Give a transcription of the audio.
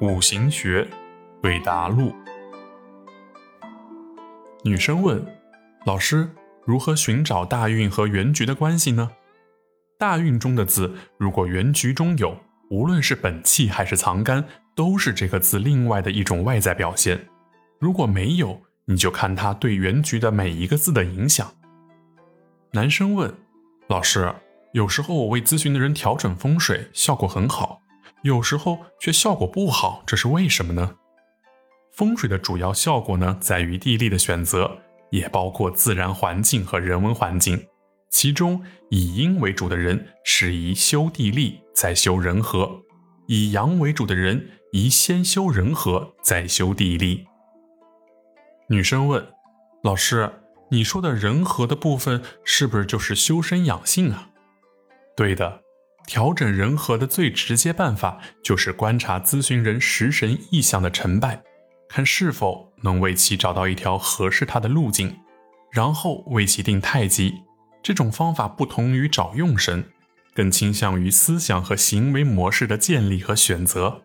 五行学，韦达录。女生问：“老师，如何寻找大运和原局的关系呢？”大运中的字，如果原局中有，无论是本气还是藏干，都是这个字另外的一种外在表现。如果没有，你就看它对原局的每一个字的影响。男生问：“老师，有时候我为咨询的人调整风水，效果很好。”有时候却效果不好，这是为什么呢？风水的主要效果呢，在于地利的选择，也包括自然环境和人文环境。其中以阴为主的人，适宜修地利再修人和；以阳为主的人，宜先修人和再修地利。女生问：“老师，你说的人和的部分，是不是就是修身养性啊？”对的。调整人和的最直接办法，就是观察咨询人食神意象的成败，看是否能为其找到一条合适他的路径，然后为其定太极。这种方法不同于找用神，更倾向于思想和行为模式的建立和选择。